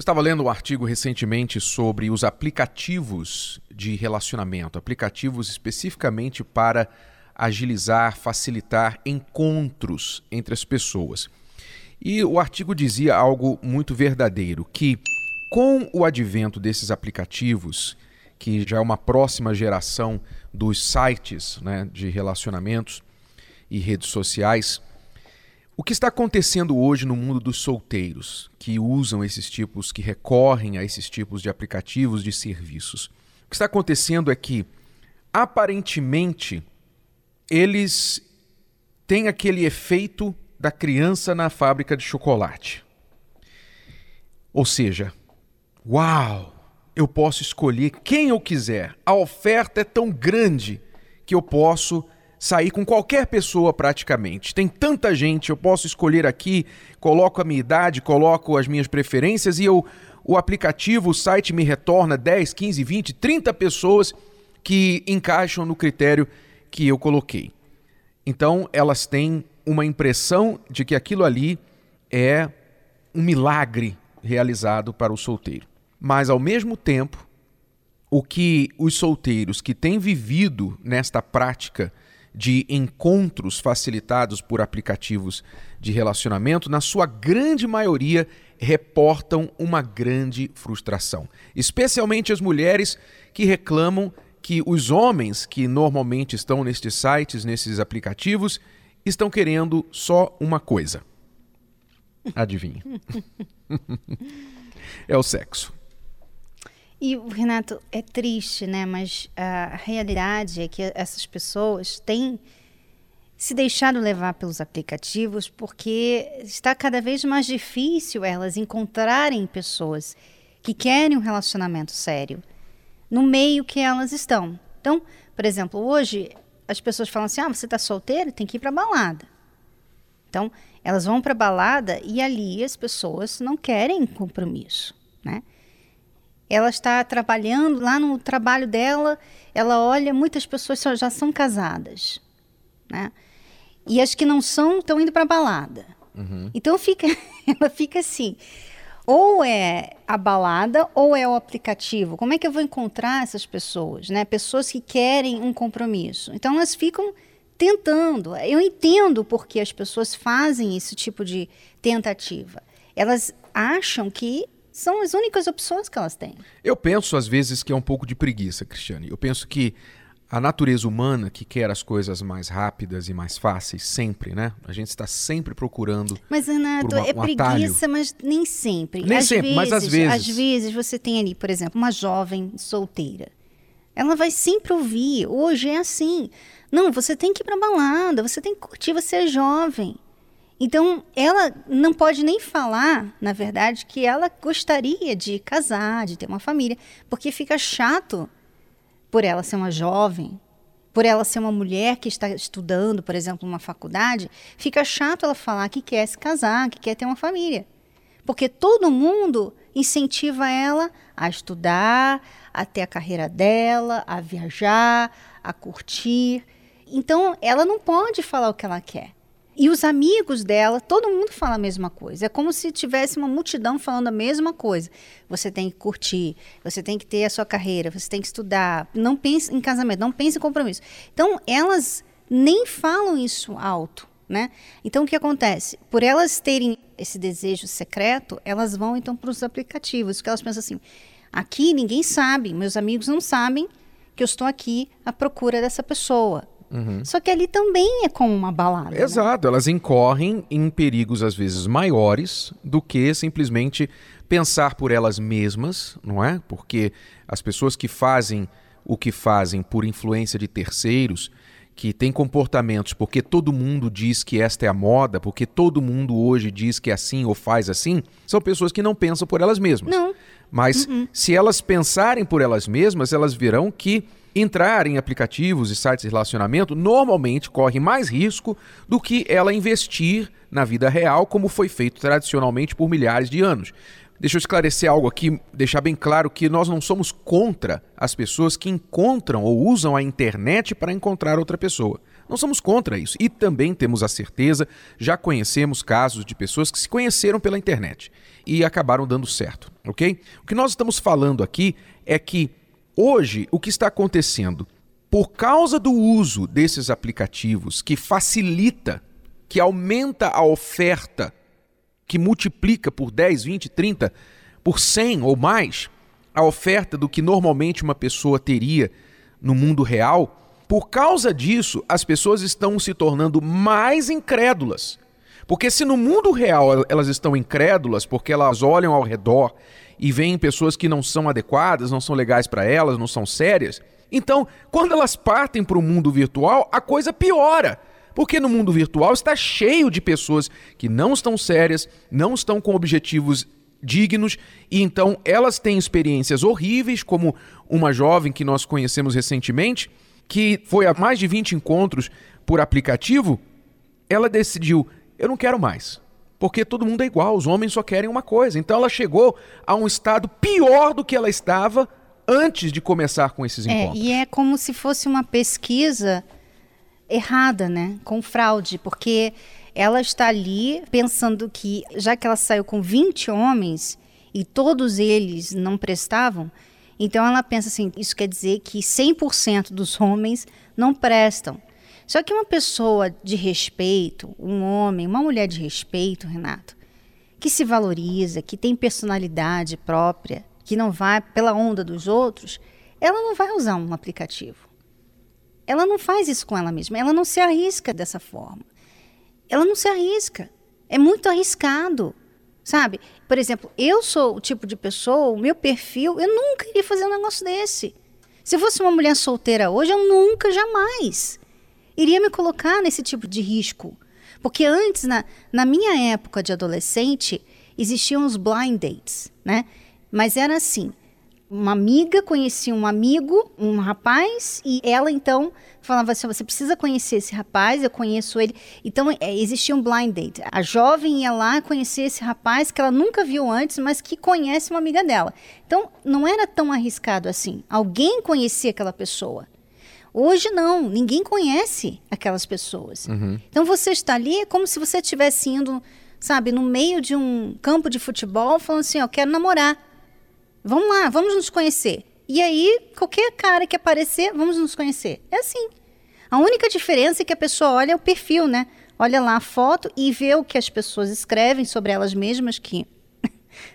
Eu estava lendo um artigo recentemente sobre os aplicativos de relacionamento, aplicativos especificamente para agilizar, facilitar encontros entre as pessoas. E o artigo dizia algo muito verdadeiro, que com o advento desses aplicativos, que já é uma próxima geração dos sites né, de relacionamentos e redes sociais, o que está acontecendo hoje no mundo dos solteiros que usam esses tipos, que recorrem a esses tipos de aplicativos de serviços? O que está acontecendo é que, aparentemente, eles têm aquele efeito da criança na fábrica de chocolate. Ou seja, uau, eu posso escolher quem eu quiser. A oferta é tão grande que eu posso sair com qualquer pessoa praticamente. Tem tanta gente, eu posso escolher aqui, coloco a minha idade, coloco as minhas preferências e eu, o aplicativo, o site me retorna 10, 15, 20, 30 pessoas que encaixam no critério que eu coloquei. Então, elas têm uma impressão de que aquilo ali é um milagre realizado para o solteiro. Mas, ao mesmo tempo, o que os solteiros que têm vivido nesta prática de encontros facilitados por aplicativos de relacionamento, na sua grande maioria, reportam uma grande frustração. Especialmente as mulheres que reclamam que os homens que normalmente estão nestes sites, nesses aplicativos, estão querendo só uma coisa. Adivinha? é o sexo. E, Renato, é triste, né? Mas a realidade é que essas pessoas têm se deixado levar pelos aplicativos porque está cada vez mais difícil elas encontrarem pessoas que querem um relacionamento sério no meio que elas estão. Então, por exemplo, hoje as pessoas falam assim: ah, você está solteiro, tem que ir para balada. Então, elas vão para balada e ali as pessoas não querem compromisso, né? Ela está trabalhando lá no trabalho dela, ela olha, muitas pessoas já são casadas, né? E as que não são estão indo para balada. Uhum. Então fica, ela fica assim, ou é a balada ou é o aplicativo. Como é que eu vou encontrar essas pessoas, né? Pessoas que querem um compromisso. Então elas ficam tentando. Eu entendo porque as pessoas fazem esse tipo de tentativa. Elas acham que são as únicas opções que elas têm. Eu penso às vezes que é um pouco de preguiça, Cristiane. Eu penso que a natureza humana que quer as coisas mais rápidas e mais fáceis sempre, né? A gente está sempre procurando. Mas Renato, uma, é um preguiça, atalho. mas nem sempre. Nem às sempre, vezes, mas às vezes. Às vezes você tem ali, por exemplo, uma jovem solteira. Ela vai sempre ouvir. Hoje é assim. Não, você tem que ir para balada, você tem que curtir, você é jovem. Então, ela não pode nem falar, na verdade, que ela gostaria de casar, de ter uma família, porque fica chato por ela ser uma jovem, por ela ser uma mulher que está estudando, por exemplo, numa faculdade, fica chato ela falar que quer se casar, que quer ter uma família. Porque todo mundo incentiva ela a estudar, a ter a carreira dela, a viajar, a curtir. Então, ela não pode falar o que ela quer. E os amigos dela, todo mundo fala a mesma coisa. É como se tivesse uma multidão falando a mesma coisa. Você tem que curtir, você tem que ter a sua carreira, você tem que estudar. Não pense em casamento, não pense em compromisso. Então, elas nem falam isso alto, né? Então, o que acontece? Por elas terem esse desejo secreto, elas vão então para os aplicativos, porque elas pensam assim: aqui ninguém sabe, meus amigos não sabem que eu estou aqui à procura dessa pessoa. Uhum. Só que ali também é como uma balada. Né? Exato, né? elas incorrem em perigos às vezes maiores do que simplesmente pensar por elas mesmas, não é? Porque as pessoas que fazem o que fazem por influência de terceiros, que têm comportamentos porque todo mundo diz que esta é a moda, porque todo mundo hoje diz que é assim ou faz assim, são pessoas que não pensam por elas mesmas. Não. Mas uhum. se elas pensarem por elas mesmas, elas verão que entrar em aplicativos e sites de relacionamento normalmente corre mais risco do que ela investir na vida real, como foi feito tradicionalmente por milhares de anos. Deixa eu esclarecer algo aqui, deixar bem claro que nós não somos contra as pessoas que encontram ou usam a internet para encontrar outra pessoa. Não somos contra isso. E também temos a certeza, já conhecemos casos de pessoas que se conheceram pela internet e acabaram dando certo, ok? O que nós estamos falando aqui é que hoje o que está acontecendo, por causa do uso desses aplicativos que facilita, que aumenta a oferta, que multiplica por 10, 20, 30, por 100 ou mais a oferta do que normalmente uma pessoa teria no mundo real, por causa disso, as pessoas estão se tornando mais incrédulas. Porque se no mundo real elas estão incrédulas porque elas olham ao redor e veem pessoas que não são adequadas, não são legais para elas, não são sérias, então quando elas partem para o mundo virtual, a coisa piora. Porque no mundo virtual está cheio de pessoas que não estão sérias, não estão com objetivos dignos, e então elas têm experiências horríveis, como uma jovem que nós conhecemos recentemente, que foi a mais de 20 encontros por aplicativo, ela decidiu: eu não quero mais. Porque todo mundo é igual, os homens só querem uma coisa. Então ela chegou a um estado pior do que ela estava antes de começar com esses encontros. É, e é como se fosse uma pesquisa errada, né? Com fraude, porque ela está ali pensando que, já que ela saiu com 20 homens e todos eles não prestavam, então ela pensa assim: isso quer dizer que 100% dos homens não prestam. Só que uma pessoa de respeito, um homem, uma mulher de respeito, Renato, que se valoriza, que tem personalidade própria, que não vai pela onda dos outros, ela não vai usar um aplicativo. Ela não faz isso com ela mesma, ela não se arrisca dessa forma ela não se arrisca. É muito arriscado, sabe? Por exemplo, eu sou o tipo de pessoa, o meu perfil, eu nunca iria fazer um negócio desse. Se eu fosse uma mulher solteira hoje, eu nunca, jamais iria me colocar nesse tipo de risco. Porque antes, na, na minha época de adolescente, existiam os blind dates, né? Mas era assim: uma amiga conhecia um amigo, um rapaz, e ela então falava assim: você precisa conhecer esse rapaz, eu conheço ele. Então é, existia um blind date. A jovem ia lá conhecer esse rapaz que ela nunca viu antes, mas que conhece uma amiga dela. Então não era tão arriscado assim. Alguém conhecia aquela pessoa. Hoje não, ninguém conhece aquelas pessoas. Uhum. Então você está ali é como se você estivesse indo, sabe, no meio de um campo de futebol, falando assim: eu quero namorar. Vamos lá, vamos nos conhecer. E aí, qualquer cara que aparecer, vamos nos conhecer. É assim. A única diferença é que a pessoa olha o perfil, né? Olha lá a foto e vê o que as pessoas escrevem sobre elas mesmas, que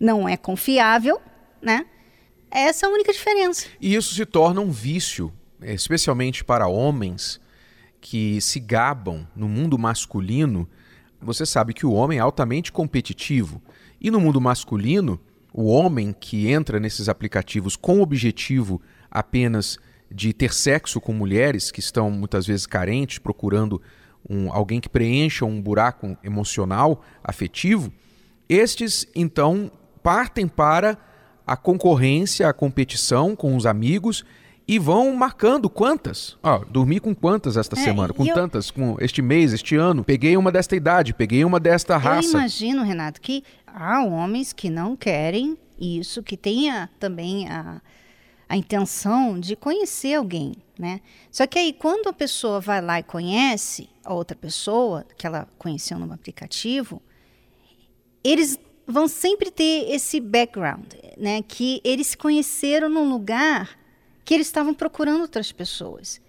não é confiável, né? Essa é a única diferença. E isso se torna um vício, especialmente para homens que se gabam no mundo masculino. Você sabe que o homem é altamente competitivo. E no mundo masculino, o homem que entra nesses aplicativos com o objetivo apenas de ter sexo com mulheres que estão muitas vezes carentes, procurando um, alguém que preencha um buraco emocional, afetivo, estes então partem para a concorrência, a competição com os amigos e vão marcando quantas. Ó, dormi com quantas esta é, semana, com tantas, com este mês, este ano. Peguei uma desta idade, peguei uma desta raça. Eu imagino, Renato, que há homens que não querem isso, que tenha também a, a intenção de conhecer alguém, né? Só que aí quando a pessoa vai lá e conhece a outra pessoa que ela conheceu no aplicativo, eles vão sempre ter esse background, né? Que eles se conheceram num lugar que eles estavam procurando outras pessoas.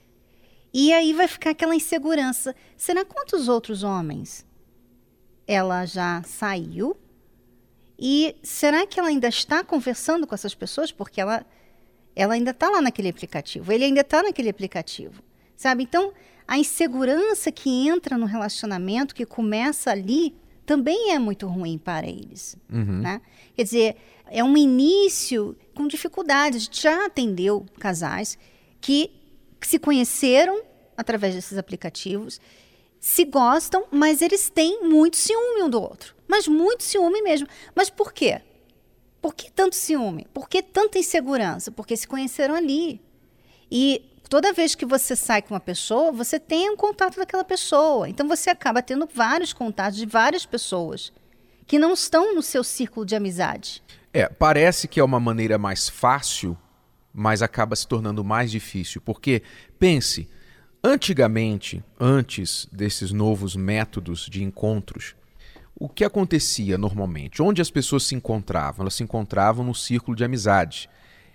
E aí vai ficar aquela insegurança. Será quantos outros homens ela já saiu e será que ela ainda está conversando com essas pessoas? Porque ela, ela ainda está lá naquele aplicativo, ele ainda está naquele aplicativo, sabe? Então, a insegurança que entra no relacionamento, que começa ali, também é muito ruim para eles. Uhum. Né? Quer dizer, é um início com gente já atendeu casais que, que se conheceram através desses aplicativos, se gostam, mas eles têm muito ciúme um do outro mas muito ciúme mesmo. Mas por quê? Por que tanto ciúme? Por que tanta insegurança? Porque se conheceram ali. E toda vez que você sai com uma pessoa, você tem um contato daquela pessoa. Então você acaba tendo vários contatos de várias pessoas que não estão no seu círculo de amizade. É, parece que é uma maneira mais fácil, mas acaba se tornando mais difícil. Porque, pense, Antigamente, antes desses novos métodos de encontros, o que acontecia normalmente? Onde as pessoas se encontravam? Elas se encontravam no círculo de amizade,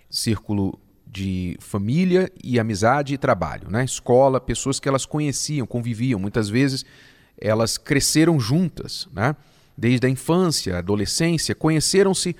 círculo de família e amizade e trabalho, né? Escola, pessoas que elas conheciam, conviviam, muitas vezes elas cresceram juntas, né? Desde a infância, adolescência, conheceram-se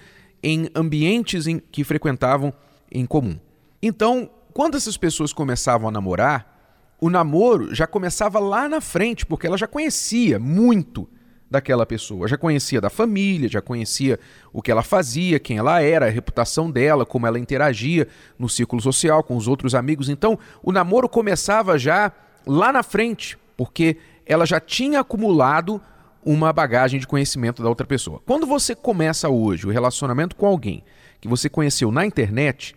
em ambientes em que frequentavam em comum. Então, quando essas pessoas começavam a namorar, o namoro já começava lá na frente, porque ela já conhecia muito daquela pessoa, já conhecia da família, já conhecia o que ela fazia, quem ela era, a reputação dela, como ela interagia no círculo social com os outros amigos. Então, o namoro começava já lá na frente, porque ela já tinha acumulado uma bagagem de conhecimento da outra pessoa. Quando você começa hoje o relacionamento com alguém que você conheceu na internet,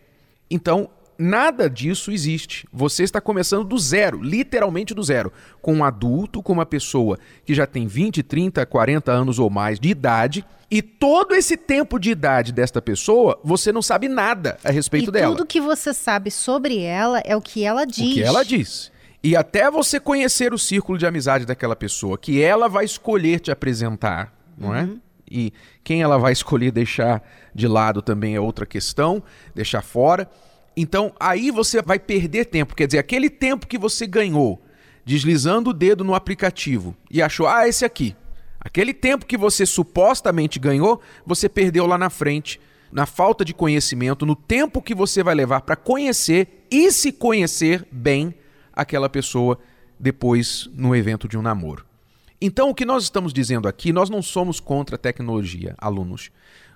então nada disso existe. Você está começando do zero, literalmente do zero, com um adulto, com uma pessoa que já tem 20, 30, 40 anos ou mais de idade. E todo esse tempo de idade desta pessoa, você não sabe nada a respeito e dela. Tudo que você sabe sobre ela é o que ela diz. O que ela diz. E até você conhecer o círculo de amizade daquela pessoa, que ela vai escolher te apresentar, não é? Uhum. E quem ela vai escolher deixar de lado também é outra questão, deixar fora. Então aí você vai perder tempo, quer dizer, aquele tempo que você ganhou deslizando o dedo no aplicativo e achou, ah, esse aqui. Aquele tempo que você supostamente ganhou, você perdeu lá na frente, na falta de conhecimento, no tempo que você vai levar para conhecer e se conhecer bem aquela pessoa depois no evento de um namoro. Então, o que nós estamos dizendo aqui, nós não somos contra a tecnologia, alunos.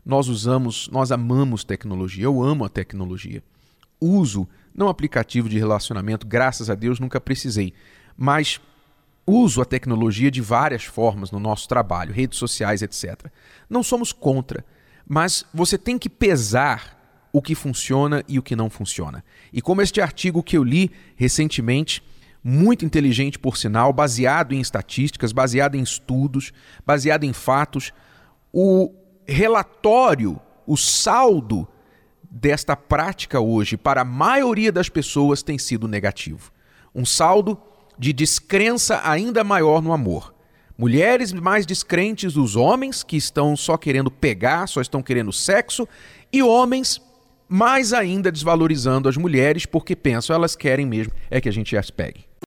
Nós usamos, nós amamos tecnologia. Eu amo a tecnologia uso, não aplicativo de relacionamento, graças a Deus nunca precisei, mas uso a tecnologia de várias formas no nosso trabalho, redes sociais, etc. Não somos contra, mas você tem que pesar o que funciona e o que não funciona. E como este artigo que eu li recentemente, muito inteligente por sinal, baseado em estatísticas, baseado em estudos, baseado em fatos, o relatório, o saldo desta prática hoje para a maioria das pessoas tem sido negativo. Um saldo de descrença ainda maior no amor. Mulheres mais descrentes dos homens que estão só querendo pegar, só estão querendo sexo, e homens mais ainda desvalorizando as mulheres porque pensam elas querem mesmo é que a gente as pegue.